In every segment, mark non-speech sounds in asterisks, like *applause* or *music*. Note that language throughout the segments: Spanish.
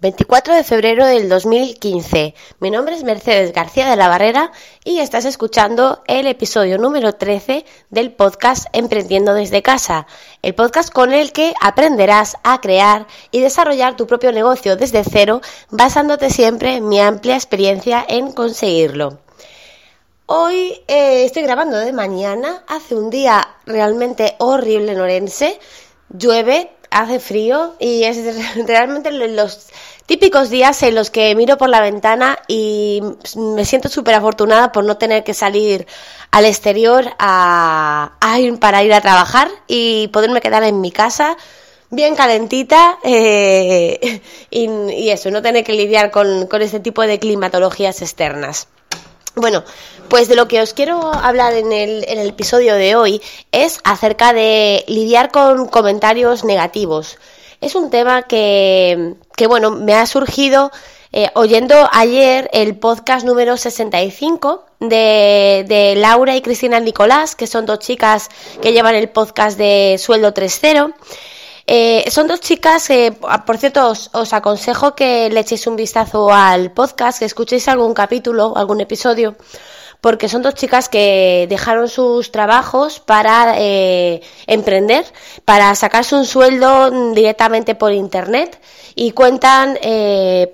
24 de febrero del 2015. Mi nombre es Mercedes García de la Barrera y estás escuchando el episodio número 13 del podcast Emprendiendo desde casa, el podcast con el que aprenderás a crear y desarrollar tu propio negocio desde cero, basándote siempre en mi amplia experiencia en conseguirlo. Hoy eh, estoy grabando de mañana, hace un día realmente horrible en Orense, llueve, hace frío y es realmente los típicos días en los que miro por la ventana y me siento súper afortunada por no tener que salir al exterior a, para ir a trabajar y poderme quedar en mi casa bien calentita eh, *laughs* y, eso, no tener que lidiar con, con este tipo de climatologías externas. Bueno, pues de lo que os quiero hablar en el, episodio de hoy es acerca de lidiar con comentarios negativos. Es un tema que, que bueno, me ha surgido eh, oyendo ayer el podcast número 65 de, de Laura y Cristina Nicolás, que son dos chicas que llevan el podcast de Sueldo 3.0. Eh, son dos chicas, eh, por cierto, os, aconsejo que le echéis un vistazo al podcast, que escuchéis algún capítulo, algún episodio, porque son dos chicas que dejaron sus trabajos para eh, emprender, para sacarse un sueldo directamente por internet y cuentan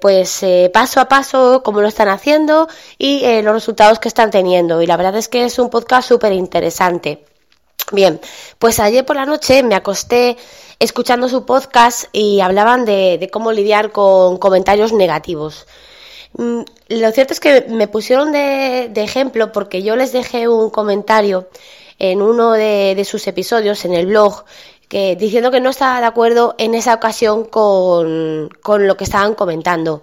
pues paso a paso cómo lo están haciendo y los resultados que están teniendo. Y la verdad es que es un podcast súper interesante. Bien, pues ayer por la noche me acosté escuchando su podcast y hablaban de, cómo lidiar con comentarios negativos. Mm, lo cierto es que me pusieron de, ejemplo porque yo les dejé un comentario en uno de, sus episodios en el blog que, diciendo que no estaba de acuerdo en esa ocasión con, lo que estaban comentando.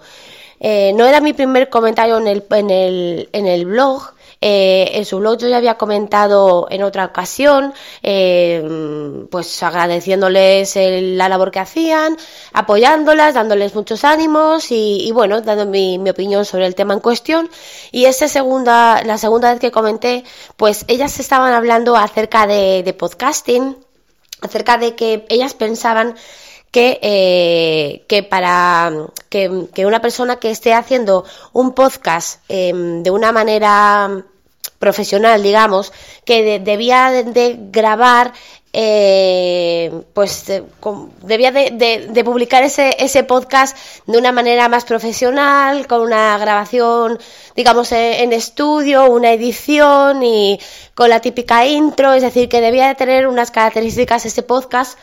Eh, no era mi primer comentario en el, en el, en el blog, eh, en su blog yo ya había comentado en otra ocasión, eh, pues agradeciéndoles la labor que hacían, apoyándolas, dándoles muchos ánimos y, bueno, dando mi, opinión sobre el tema en cuestión. Y esa segunda, la segunda vez que comenté, pues ellas estaban hablando acerca de, podcasting, acerca de que ellas pensaban que, eh, que para que, que, una persona que esté haciendo un podcast de una manera profesional, digamos, que debía de, grabar eh, pues debía de, publicar ese, ese podcast de una manera más profesional, con una grabación, digamos, e, en, estudio, una edición y con la típica intro, es decir, que debía de tener unas características ese podcast.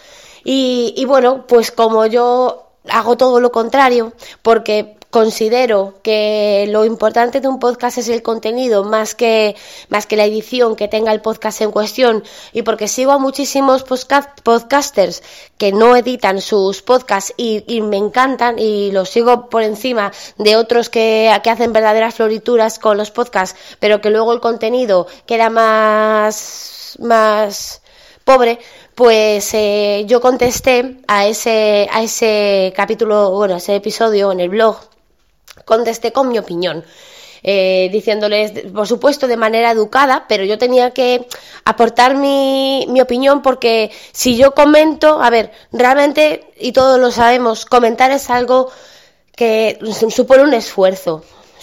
Y, y bueno, pues como yo hago todo lo contrario, porque considero que lo importante de un podcast es el contenido más que, más que la edición que tenga el podcast en cuestión y porque sigo a muchísimos podcasters que no editan sus podcasts y, me encantan y los sigo por encima de otros que, que hacen verdaderas florituras con los podcasts pero que luego el contenido queda más, más pobre, pues eh, yo contesté a ese, a ese capítulo, bueno, a ese episodio en el blog contesté con mi opinión. Eh, diciéndoles, por supuesto, de manera educada, pero yo tenía que aportar mi, mi, opinión porque si yo comento, a ver, realmente, y todos lo sabemos, comentar es algo que supone un esfuerzo.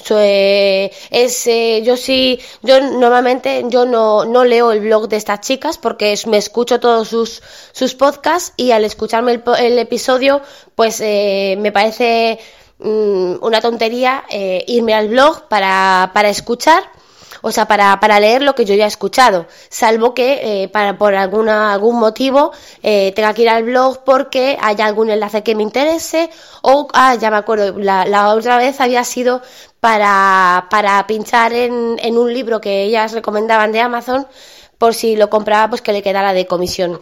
es, eh, yo sí, yo normalmente yo no, no leo el blog de estas chicas porque me escucho todos sus, sus podcasts y al escucharme el, episodio, pues eh, me parece Mm, una tontería eh, irme al blog para, para escuchar, o sea, para, para, leer lo que yo ya he escuchado, salvo que eh, para, por alguna, algún motivo eh, tenga que ir al blog porque haya algún enlace que me interese o, ah, ya me acuerdo, la, la otra vez había sido para, para pinchar en, en un libro que ellas recomendaban de Amazon por si lo compraba pues que le quedara de comisión.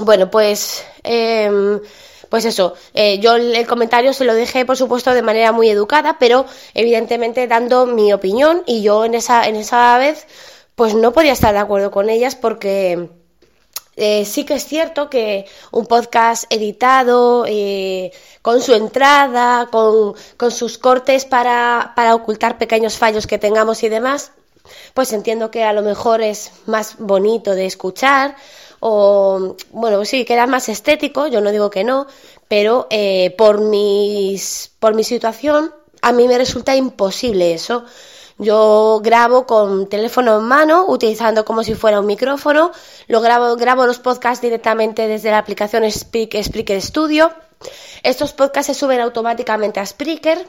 Bueno, pues... Eh, pues eso, eh, yo el comentario se lo dejé, por supuesto, de manera muy educada, pero evidentemente dando mi opinión y yo en esa, en esa vez, pues no podía estar de acuerdo con ellas porque... Eh, sí que es cierto que un podcast editado, eh, con su entrada, con, con sus cortes para, para, ocultar pequeños fallos que tengamos y demás, pues entiendo que a lo mejor es más bonito de escuchar, o bueno, sí, queda más estético, yo no digo que no, pero eh, por, mis, por mi situación a mí me resulta imposible eso. Yo grabo con teléfono en mano, utilizando como si fuera un micrófono, lo grabo, grabo los podcasts directamente desde la aplicación Spreaker Studio. Estos podcasts se suben automáticamente a Spreaker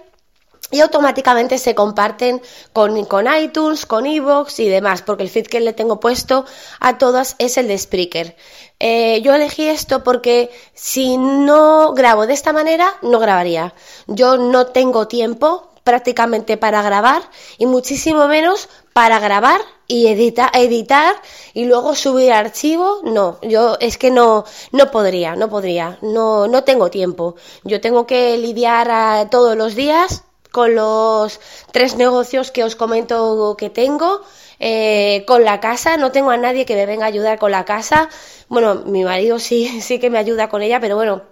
y automáticamente se comparten con, con iTunes, con Evox y demás, porque el feed que le tengo puesto a todas es el de Spreaker. Eh, yo elegí esto porque si no grabo de esta manera, no grabaría. Yo no tengo tiempo prácticamente para grabar y muchísimo menos para grabar y editar, editar y luego subir archivo, no, yo es que no, no podría, no podría, no, no tengo tiempo. Yo tengo que lidiar todos los días con los tres negocios que os comento que tengo, eh, con la casa, no tengo a nadie que me venga a ayudar con la casa. Bueno, mi marido sí, *laughs* sí que me ayuda con ella, pero bueno,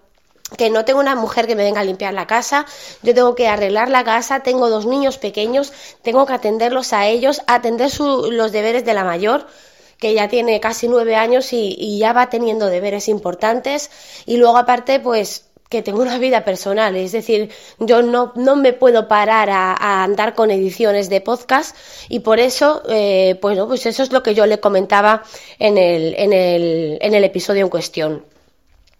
que no tengo una mujer que me venga a limpiar la casa, yo tengo que arreglar la casa, tengo dos niños pequeños, tengo que atenderlos a ellos, atender los deberes de la mayor, que ya tiene casi nueve años y, y ya va teniendo deberes importantes, y luego aparte, pues que tengo una vida personal, es decir, yo no, no me puedo parar a, andar con ediciones de podcast y por eso, eh, pues, no, pues eso es lo que yo le comentaba en el, en el, en el episodio en cuestión.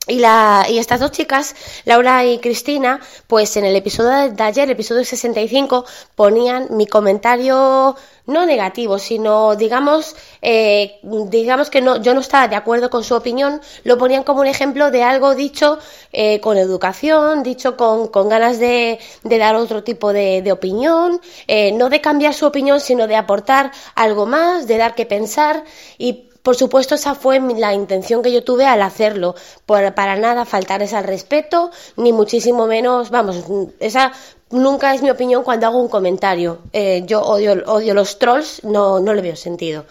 Y, la, y estas dos chicas, Laura y Cristina, pues en el episodio de ayer, el episodio 65, ponían mi comentario no negativo, sino digamos, eh, digamos que no, yo no estaba de acuerdo con su opinión, lo ponían como un ejemplo de algo dicho eh, con educación, dicho con, con ganas de, de, dar otro tipo de, de opinión, eh, no de cambiar su opinión, sino de aportar algo más, de dar que pensar y por supuesto, esa fue la intención que yo tuve al hacerlo. Por, para nada faltarles al respeto, ni muchísimo menos, vamos, esa nunca es mi opinión cuando hago un comentario. Eh, yo odio, odio los trolls, no, no le veo sentido.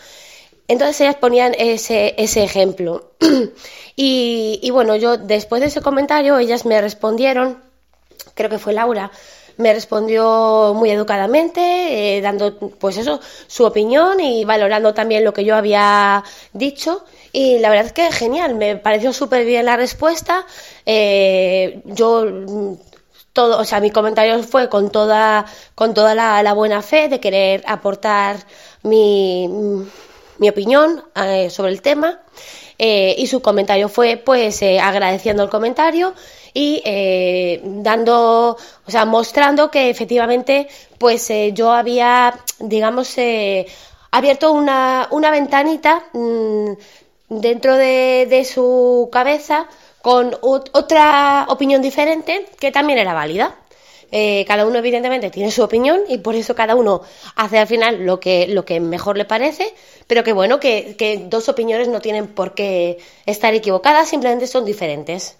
Entonces ellas ponían ese, ese ejemplo. *clears throat* y, y bueno, yo después de ese comentario, ellas me respondieron, creo que fue Laura, me respondió muy educadamente, eh, dando pues eso, su opinión y valorando también lo que yo había dicho. Y la verdad es que genial, me pareció súper bien la respuesta. Eh, yo todo, o sea, mi comentario fue con toda, con toda la, buena fe de querer aportar mi, mi opinión eh, sobre el tema. y su comentario fue pues agradeciendo el comentario y eh, dando, o sea, mostrando que efectivamente, pues eh, yo había, digamos, eh, abierto una, una ventanita mm, dentro de, de, su cabeza con otra opinión diferente que también era válida. cada uno evidentemente tiene su opinión y por eso cada uno hace al final lo que, lo que mejor le parece, pero que bueno, que, que dos opiniones no tienen por qué estar equivocadas, simplemente son diferentes.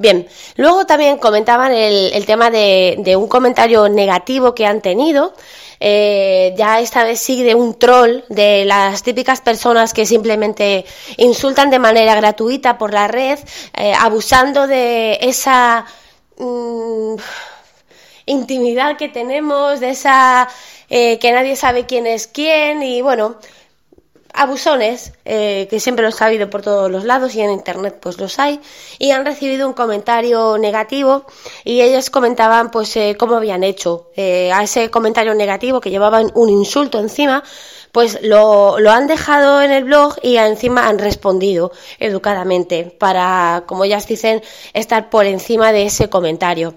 Bien, luego también comentaban el, tema de, un comentario negativo que han tenido. Eh, ya esta vez sí de un troll, de las típicas personas que simplemente insultan de manera gratuita por la red, eh, abusando de esa mm, intimidad que tenemos, de esa eh, que nadie sabe quién es quién y bueno, abusones, eh, que siempre los ha habido por todos los lados y en internet pues los hay, y han recibido un comentario negativo y ellos comentaban pues eh, cómo habían hecho eh, a ese comentario negativo que llevaban un insulto encima, pues lo, lo, han dejado en el blog y encima han respondido educadamente para, como ellas dicen, estar por encima de ese comentario.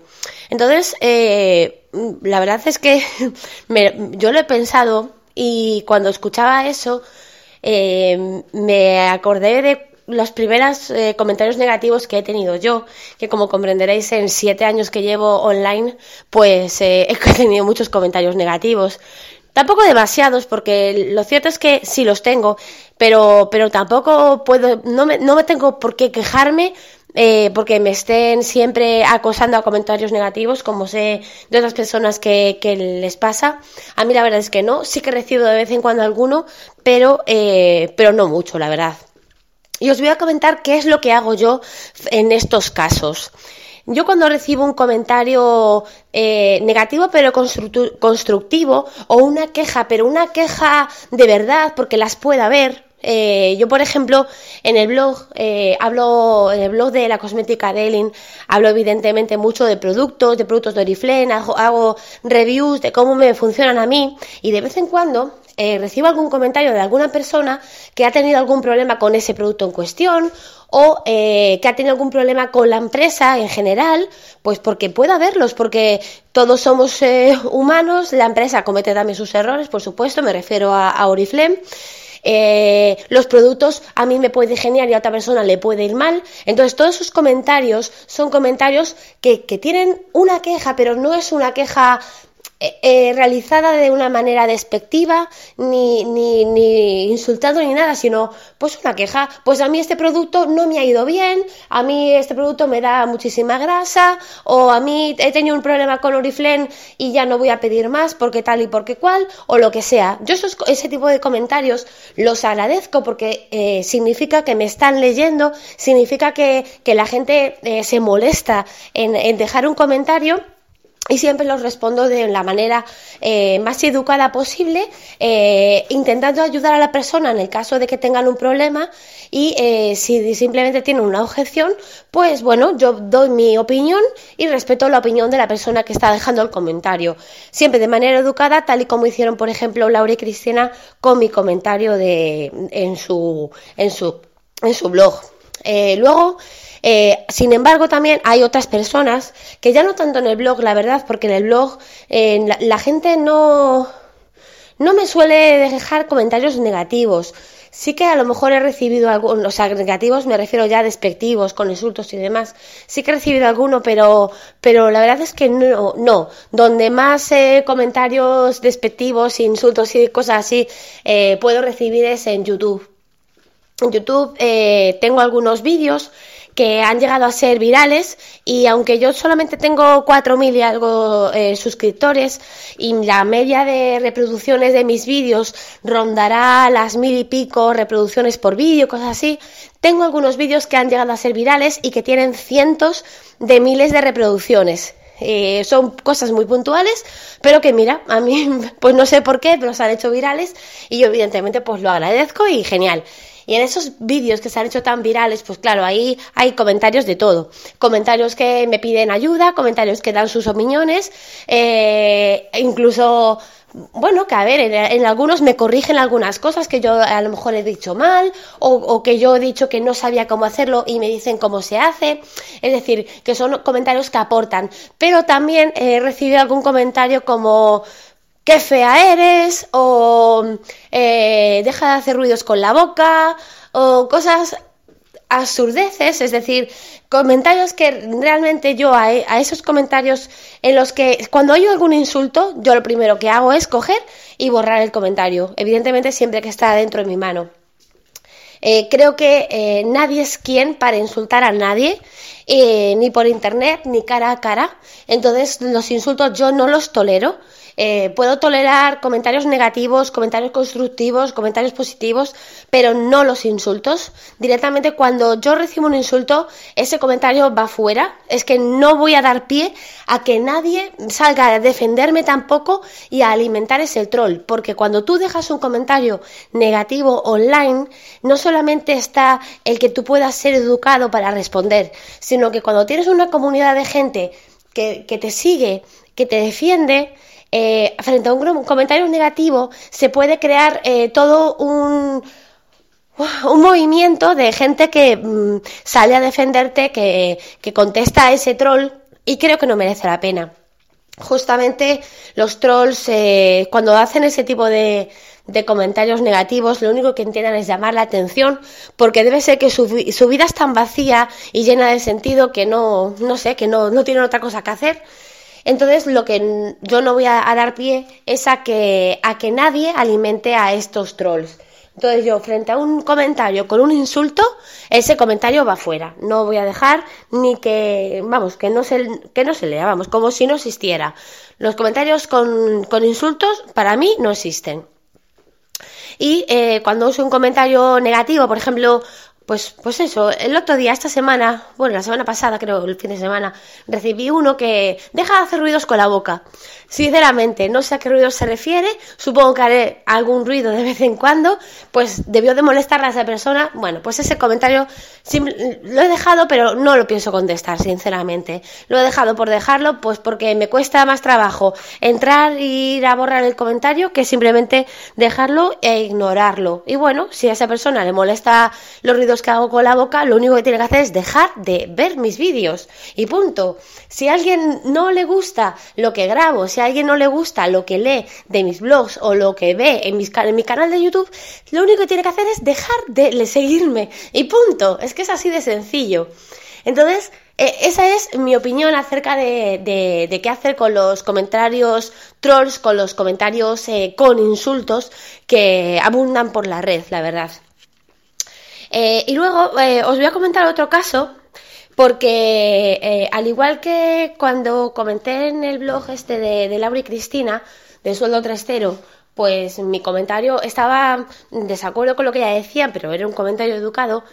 Entonces, la verdad es que *laughs* yo lo he pensado y cuando escuchaba eso, eh, me acordé de los primeros eh, comentarios negativos que he tenido yo, que como comprenderéis en siete años que llevo online, pues eh, *laughs* he tenido muchos comentarios negativos. Tampoco demasiados, porque lo cierto es que sí los tengo, pero, pero tampoco puedo, no me, no me tengo por qué quejarme eh, porque me estén siempre acosando a comentarios negativos, como sé de otras personas que, les pasa. A mí la verdad es que no, sí que recibo de vez en cuando alguno, pero, eh, pero no mucho, la verdad. Y os voy a comentar qué es lo que hago yo en estos casos. Yo cuando recibo un comentario eh, negativo pero constructivo o una queja, pero una queja de verdad porque las pueda ver, Eh, yo, por ejemplo, en el blog, eh, hablo, en el blog de la cosmética de Elin, hablo evidentemente mucho de productos, de productos de Oriflame, hago, hago reviews de cómo me funcionan a mí y de vez en cuando eh, recibo algún comentario de alguna persona que ha tenido algún problema con ese producto en cuestión o eh, que ha tenido algún problema con la empresa en general, pues porque puede haberlos, porque todos somos eh, humanos, la empresa comete también sus errores, por supuesto, me refiero a, a Oriflame. Eh, los productos a mí me puede genial y a otra persona le puede ir mal. Entonces, todos esos comentarios son comentarios que, que tienen una queja, pero no es una queja eh, realizada de una manera despectiva, ni, ni, ni insultando ni nada, sino pues una queja. Pues a mí este producto no me ha ido bien, a mí este producto me da muchísima grasa, o a mí he tenido un problema con Oriflame y ya no voy a pedir más porque tal y porque cual, o lo que sea. Yo esos, ese tipo de comentarios los agradezco porque eh, significa que me están leyendo, significa que, que la gente eh, se molesta en, en dejar un comentario y siempre los respondo de la manera eh, más educada posible, eh, intentando ayudar a la persona en el caso de que tengan un problema y eh, si simplemente tienen una objeción, pues bueno, yo doy mi opinión y respeto la opinión de la persona que está dejando el comentario. Siempre de manera educada, tal y como hicieron, por ejemplo, Laura y Cristina con mi comentario de, en, su, en, su, en su blog. luego, eh, sin embargo, también hay otras personas que ya no tanto en el blog, la verdad, porque en el blog eh, la, gente no, no me suele dejar comentarios negativos. Sí que a lo mejor he recibido algunos, o sea, negativos me refiero ya a despectivos, con insultos y demás. Sí que he recibido alguno, pero, pero la verdad es que no, no. Donde más eh, comentarios despectivos, insultos y cosas así eh, puedo recibir es en YouTube. En YouTube eh, tengo algunos vídeos que han llegado a ser virales y aunque yo solamente tengo 4.000 y algo eh, suscriptores y la media de reproducciones de mis vídeos rondará las mil y pico reproducciones por vídeo, cosas así, tengo algunos vídeos que han llegado a ser virales y que tienen cientos de miles de reproducciones. Eh, son cosas muy puntuales, pero que mira, a mí *laughs* pues no sé por qué, pero se han hecho virales y yo evidentemente pues lo agradezco y genial. Y en esos vídeos que se han hecho tan virales, pues claro, ahí hay comentarios de todo. Comentarios que me piden ayuda, comentarios que dan sus opiniones, eh, incluso bueno, que a ver, en, algunos me corrigen algunas cosas que yo a lo mejor he dicho mal o, o, que yo he dicho que no sabía cómo hacerlo y me dicen cómo se hace. Es decir, que son comentarios que aportan. Pero también he recibido algún comentario como qué fea eres o eh, deja de hacer ruidos con la boca o cosas absurdeces, es decir, comentarios que realmente yo a, a, esos comentarios en los que cuando oigo algún insulto, yo lo primero que hago es coger y borrar el comentario, evidentemente siempre que está dentro de mi mano. Eh, creo que eh, nadie es quien para insultar a nadie, eh, ni por internet, ni cara a cara. Entonces los insultos yo no los tolero. Eh, puedo tolerar comentarios negativos, comentarios constructivos, comentarios positivos, pero no los insultos. Directamente cuando yo recibo un insulto, ese comentario va fuera. Es que no voy a dar pie a que nadie salga a defenderme tampoco y a alimentar ese troll. Porque cuando tú dejas un comentario negativo online, no solamente está el que tú puedas ser educado para responder, sino que cuando tienes una comunidad de gente que, que te sigue, que te defiende, eh, frente a un comentario negativo se puede crear eh, todo un, un movimiento de gente que mmm, sale a defenderte, que, que contesta a ese troll y creo que no merece la pena. Justamente los trolls, eh, cuando hacen ese tipo de, de, comentarios negativos, lo único que entiendan es llamar la atención, porque debe ser que su, su, vida es tan vacía y llena de sentido que no, no sé, que no, no tienen otra cosa que hacer. Entonces, lo que yo no voy a, dar pie es a que, a que nadie alimente a estos trolls. Entonces yo, frente a un comentario con un insulto, ese comentario va fuera. No voy a dejar ni que, vamos, que no se, que no se lea, vamos, como si no existiera. Los comentarios con, con insultos, para mí, no existen. Y eh, cuando uso un comentario negativo, por ejemplo, pues, pues eso, el otro día, esta semana, bueno, la semana pasada, creo, el fin de semana, recibí uno que deja de hacer ruidos con la boca. Sinceramente, no sé a qué ruido se refiere, supongo que haré algún ruido de vez en cuando, pues debió de molestar a esa persona. Bueno, pues ese comentario lo he dejado, pero no lo pienso contestar, sinceramente. Lo he dejado por dejarlo, pues porque me cuesta más trabajo entrar e ir a borrar el comentario que simplemente dejarlo e ignorarlo. Y bueno, si a esa persona le molesta los ruidos que hago con la boca, lo único que tiene que hacer es dejar de ver mis vídeos. Y punto. Si a alguien no le gusta lo que grabo, si a alguien no le gusta lo que lee de mis blogs o lo que ve en, mis, en mi canal de YouTube, lo único que tiene que hacer es dejar de seguirme. Y punto. Es que es así de sencillo. Entonces, e, esa es mi opinión acerca de, qué hacer con los comentarios trolls, con los comentarios eh, con insultos que abundan por la red, la verdad. Eh, y luego eh, os voy a comentar otro caso, porque eh, al igual que cuando comenté en el blog este de, Laura y Cristina, de sueldo 3.0, pues mi comentario estaba en desacuerdo con lo que ella decía, pero era un comentario educado.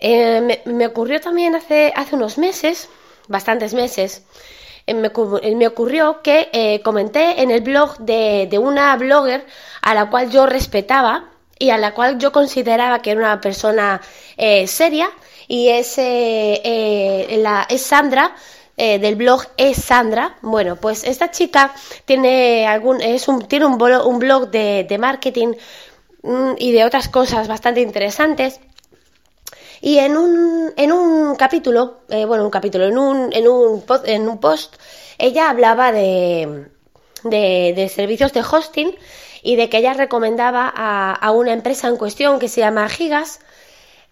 me, ocurrió también hace, hace unos meses, bastantes meses, me, me, ocurrió que comenté en el blog de, una blogger a la cual yo respetaba y a la cual yo consideraba que era una persona eh, seria y es, eh, eh, la, es Sandra del blog es Sandra. Bueno, pues esta chica tiene algún es un tiene un, blog, un blog de, marketing mm, y de otras cosas bastante interesantes. Y en un, en un capítulo, bueno, un capítulo, en un, en un, en un post, ella hablaba de, de servicios de hosting y de que ella recomendaba a, una empresa en cuestión que se llama Gigas.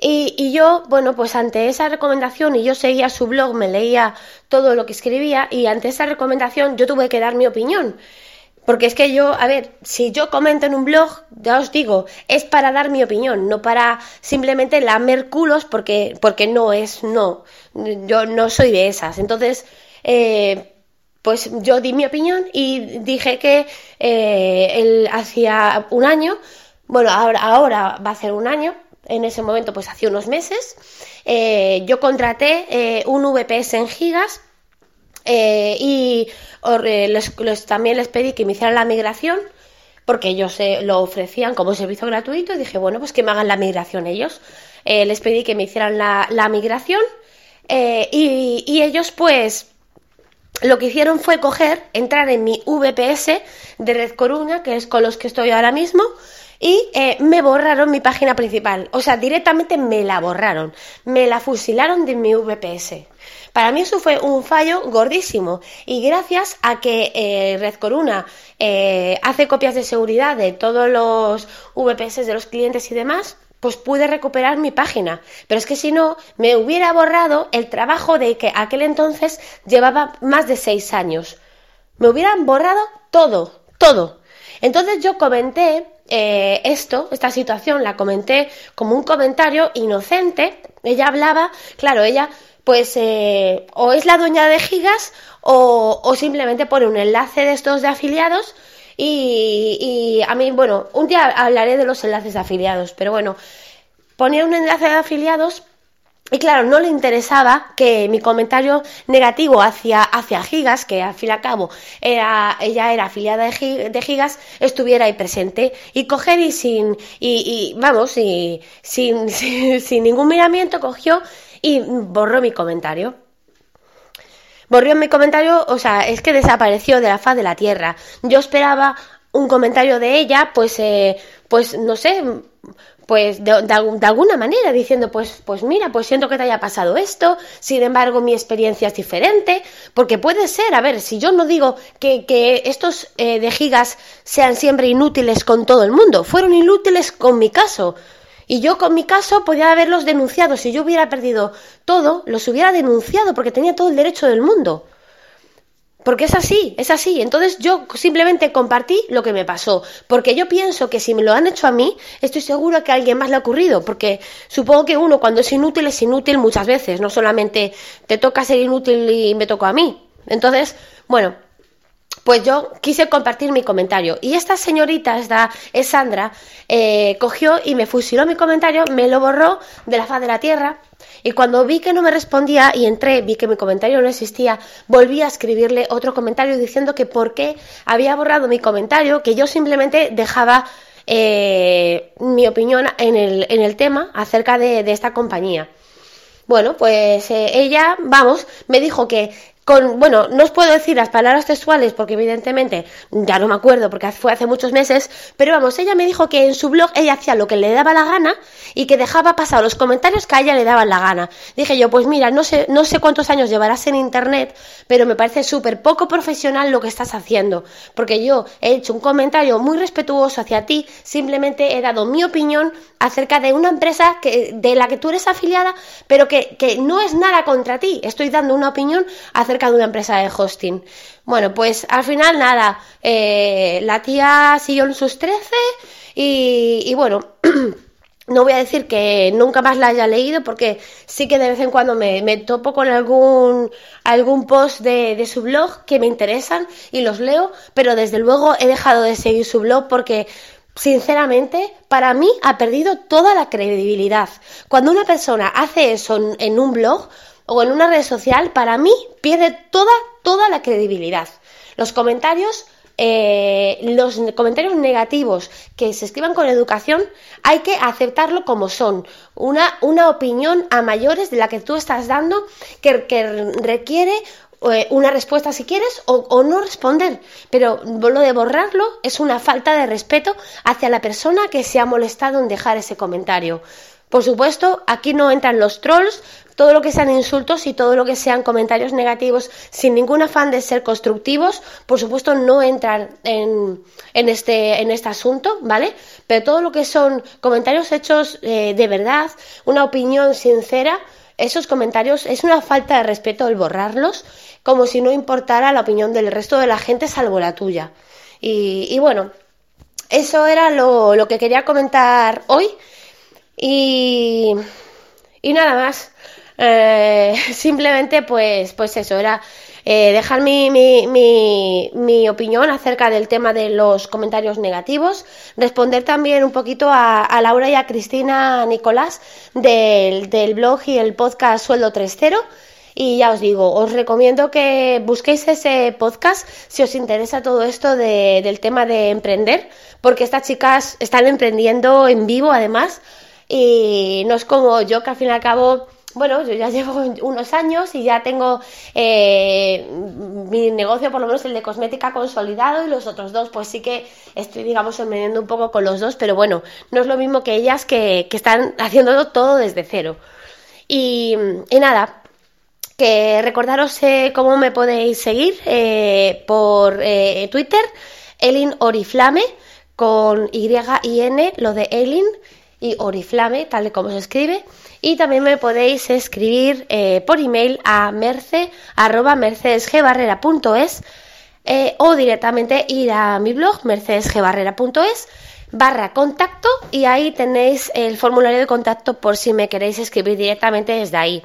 Y, yo, bueno, pues ante esa recomendación, y yo seguía su blog, me leía todo lo que escribía, y ante esa recomendación yo tuve que dar mi opinión. Porque es que yo, a ver, si yo comento en un blog, ya os digo, es para dar mi opinión, no para simplemente lamer culos porque, porque no es, no, yo no soy de esas. Entonces, eh, pues yo di mi opinión y dije que eh, hacía un año, bueno, ahora, ahora va a ser un año, en ese momento pues hace unos meses, eh, yo contraté eh, un VPS en gigas y también les pedí que me hicieran la migración porque ellos lo ofrecían como servicio gratuito y dije, bueno, pues que me hagan la migración ellos. les pedí que me hicieran la, migración y, y ellos pues lo que hicieron fue coger, entrar en mi VPS de Red Coruña, que es con los que estoy ahora mismo, y eh, me borraron mi página principal. O sea, directamente me la borraron. Me la fusilaron de mi VPS. Para mí eso fue un fallo gordísimo. Y gracias a que eh, Red Coruna eh, hace copias de seguridad de todos los VPS de los clientes y demás, pues pude recuperar mi página. Pero es que si no, me hubiera borrado el trabajo de que aquel entonces llevaba más de seis años. Me hubieran borrado todo, todo. Entonces yo comenté eh, esto, esta situación, la comenté como un comentario inocente. Ella hablaba, claro, ella pues eh, o es la dueña de gigas o, simplemente pone un enlace de estos de afiliados y, a mí, bueno, un día hablaré de los enlaces de afiliados, pero bueno, ponía un enlace de afiliados y claro, no le interesaba que mi comentario negativo hacia, hacia Gigas, que al fin y al cabo era, ella era afiliada de, Gigas, estuviera ahí presente. Y coger y sin, y, vamos, y, *laughs* sin, sin ningún miramiento cogió y borró mi comentario borró mi comentario, o sea, es que desapareció de la faz de la tierra. Yo esperaba un comentario de ella, pues, eh, pues no sé, pues de, alguna manera diciendo pues pues mira pues siento que te haya pasado esto sin embargo mi experiencia es diferente porque puede ser a ver si yo no digo que, que estos eh, de gigas sean siempre inútiles con todo el mundo fueron inútiles con mi caso y yo con mi caso podía haberlos denunciado. Si yo hubiera perdido todo, los hubiera denunciado porque tenía todo el derecho del mundo. Porque es así, es así. Entonces yo simplemente compartí lo que me pasó. Porque yo pienso que si me lo han hecho a mí, estoy seguro que a alguien más le ha ocurrido. Porque supongo que uno cuando es inútil es inútil muchas veces. No solamente te toca ser inútil y me tocó a mí. Entonces, bueno, pues yo quise compartir mi comentario. Y esta señorita, esta es Sandra, eh, cogió y me fusiló mi comentario, me lo borró de la faz de la tierra. Y cuando vi que no me respondía y entré, vi que mi comentario no existía, volví a escribirle otro comentario diciendo que por qué había borrado mi comentario, que yo simplemente dejaba eh, mi opinión en el, en el tema acerca de, esta compañía. Bueno, pues eh, ella, vamos, me dijo que con, bueno, no os puedo decir las palabras textuales porque evidentemente ya no me acuerdo porque fue hace muchos meses, pero vamos, ella me dijo que en su blog ella hacía lo que le daba la gana y que dejaba pasar los comentarios que a ella le daban la gana. Dije yo, pues mira, no sé, no sé cuántos años llevarás en internet, pero me parece súper poco profesional lo que estás haciendo, porque yo he hecho un comentario muy respetuoso hacia ti, simplemente he dado mi opinión acerca de una empresa que, de la que tú eres afiliada, pero que, que no es nada contra ti, estoy dando una opinión acerca cerca de una empresa de hosting. Bueno, pues al final nada, eh, la tía siguió en sus 13 y, bueno, *clears throat* no voy a decir que nunca más la haya leído porque sí que de vez en cuando me, topo con algún, algún post de, de, su blog que me interesan y los leo, pero desde luego he dejado de seguir su blog porque sinceramente para mí ha perdido toda la credibilidad. Cuando una persona hace eso en un blog, o en una red social, para mí pierde toda, toda la credibilidad. Los comentarios, eh, los comentarios negativos que se escriban con educación, hay que aceptarlo como son. Una, una opinión a mayores de la que tú estás dando que, requiere eh, una respuesta si quieres o, o, no responder. Pero lo de borrarlo es una falta de respeto hacia la persona que se ha molestado en dejar ese comentario. Por supuesto, aquí no entran los trolls, todo lo que sean insultos y todo lo que sean comentarios negativos sin ningún afán de ser constructivos, por supuesto no entran en, en, este, en este asunto, ¿vale? Pero todo lo que son comentarios hechos eh, de verdad, una opinión sincera, esos comentarios es una falta de respeto el borrarlos, como si no importara la opinión del resto de la gente salvo la tuya. Y, y bueno, eso era lo, lo que quería comentar hoy. Y, y nada más. Eh, *laughs* simplemente, pues, pues eso, era eh, dejar mi, mi, mi, opinión acerca del tema de los comentarios negativos, responder también un poquito a, a Laura y a Cristina Nicolás del, del blog y el podcast Sueldo 3.0. Y ya os digo, os recomiendo que busquéis ese podcast si os interesa todo esto de, del tema de emprender, porque estas chicas están emprendiendo en vivo además y no es como yo que al fin y al cabo bueno, yo ya *laughs* llevo unos años y ya tengo eh, mi negocio, por lo menos el de cosmética, consolidado y los otros dos, pues sí que estoy, digamos, emprendiendo un poco con los dos, pero bueno, no es lo mismo que ellas que, que están haciéndolo todo desde cero. Y, y nada, que recordaros eh, cómo me podéis seguir eh, por eh, Twitter, Elin Oriflame, con Y y N, lo de Elin y Oriflame, tal y como se escribe. Y también me podéis escribir eh, por email a merce mercedesgbarrera.es eh, o directamente ir a mi blog mercedesgbarrera.es barra contacto y ahí tenéis el formulario de contacto por si me queréis escribir directamente desde ahí.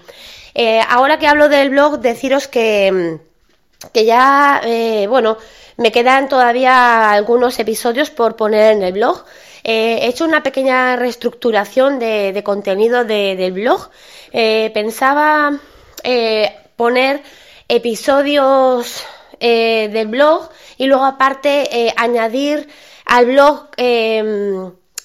Eh, ahora que hablo del blog, deciros que, que ya, bueno, me quedan todavía algunos episodios por poner en el blog. Eh, he hecho una pequeña reestructuración de, contenido del blog. Eh, pensaba eh, poner episodios del blog y luego aparte añadir al blog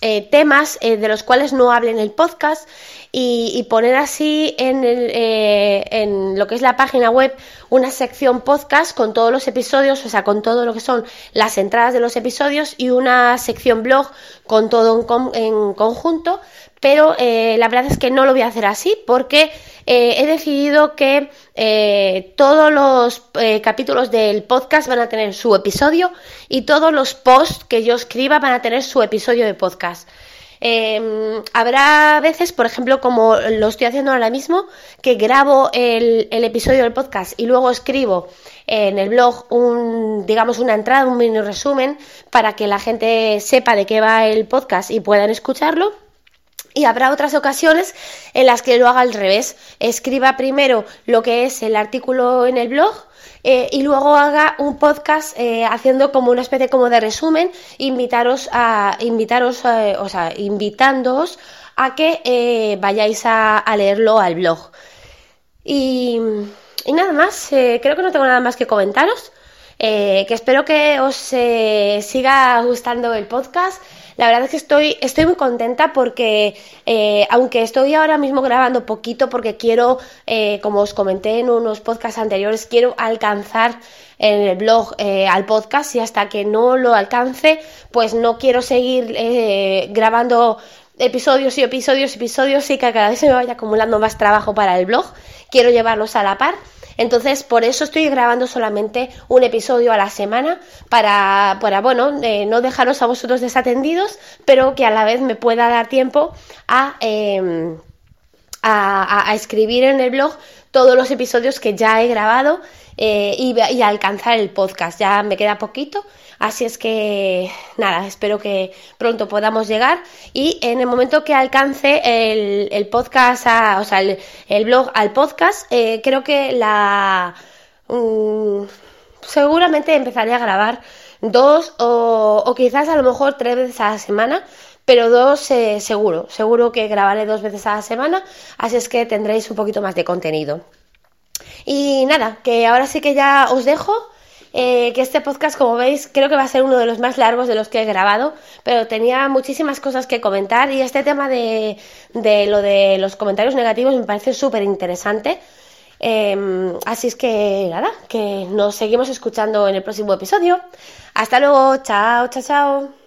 em, temas de los cuales no hable en el podcast y, poner así en, en, lo que es la página web una sección podcast con todos los episodios, o sea, con todo lo que son las entradas de los episodios y una sección blog con todo en, conjunto, pero eh, la verdad es que no lo voy a hacer así porque eh, he decidido que eh, todos los capítulos del podcast van a tener su episodio y todos los posts que yo escriba van a tener su episodio de podcast. Em, habrá veces, por ejemplo, como lo estoy haciendo ahora mismo, que grabo el, episodio del podcast y luego escribo en el blog un, digamos, una entrada, un mini resumen para que la gente sepa de qué va el podcast y puedan escucharlo. Y habrá otras ocasiones en las que lo haga al revés. Escriba primero lo que es el artículo en el blog eh, y luego haga un podcast eh, haciendo como una especie como de resumen, invitaros a, invitaros, eh, o sea, invitándoos a que vayáis a, leerlo al blog. Y, y nada más, creo que no tengo nada más que comentaros. Que espero que os siga gustando el podcast. La verdad es que estoy, estoy muy contenta porque, eh, aunque estoy ahora mismo grabando poquito, porque quiero, eh, como os comenté en unos podcasts anteriores, quiero alcanzar en el blog eh, al podcast y hasta que no lo alcance, pues no quiero seguir grabando episodios y episodios y episodios y que cada vez se me vaya acumulando más trabajo para el blog. Quiero llevarlos a la par. Entonces, por eso estoy grabando solamente un episodio a la semana para, para bueno, eh, no dejaros a vosotros desatendidos, pero que a la vez me pueda dar tiempo a, em, a, escribir en el blog todos los episodios que ya he grabado eh, y, alcanzar el podcast. Ya me queda poquito, así es que nada, espero que pronto podamos llegar y en el momento que alcance el, podcast, o sea, el, blog al podcast, eh, creo que la... Mm, seguramente empezaré a grabar dos o, o, quizás a lo mejor tres veces a la semana pero dos eh, seguro, seguro que grabaré dos veces a la semana, así es que tendréis un poquito más de contenido. Y nada, que ahora sí que ya os dejo. Eh, que este podcast, como veis, creo que va a ser uno de los más largos de los que he grabado, pero tenía muchísimas cosas que comentar y este tema de, de lo de los comentarios negativos me parece súper interesante. Em, así es que nada, que nos seguimos escuchando en el próximo episodio. Hasta luego, chao, chao, chao.